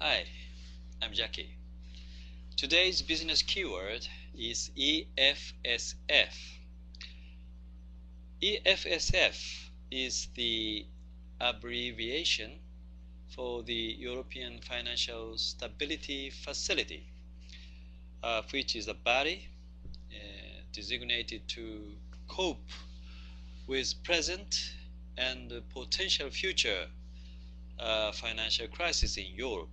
Hi, I'm Jackie. Today's business keyword is EFSF. EFSF is the abbreviation for the European Financial Stability Facility, uh, which is a body uh, designated to cope with present and potential future uh, financial crisis in Europe.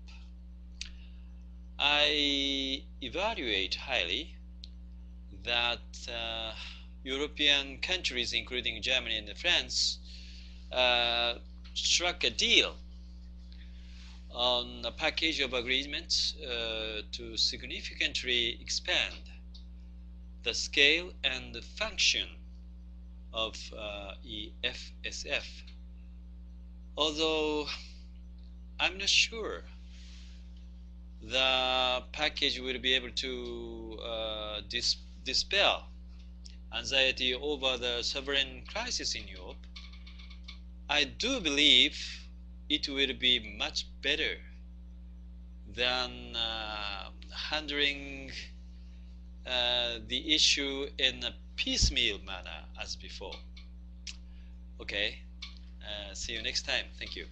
I evaluate highly that uh, European countries, including Germany and France, uh, struck a deal on a package of agreements uh, to significantly expand the scale and the function of uh, EFSF. Although I'm not sure the package will be able to uh, dis dispel anxiety over the sovereign crisis in Europe, I do believe it will be much better than uh, handling uh, the issue in a piecemeal manner as before. Okay, uh, see you next time. Thank you.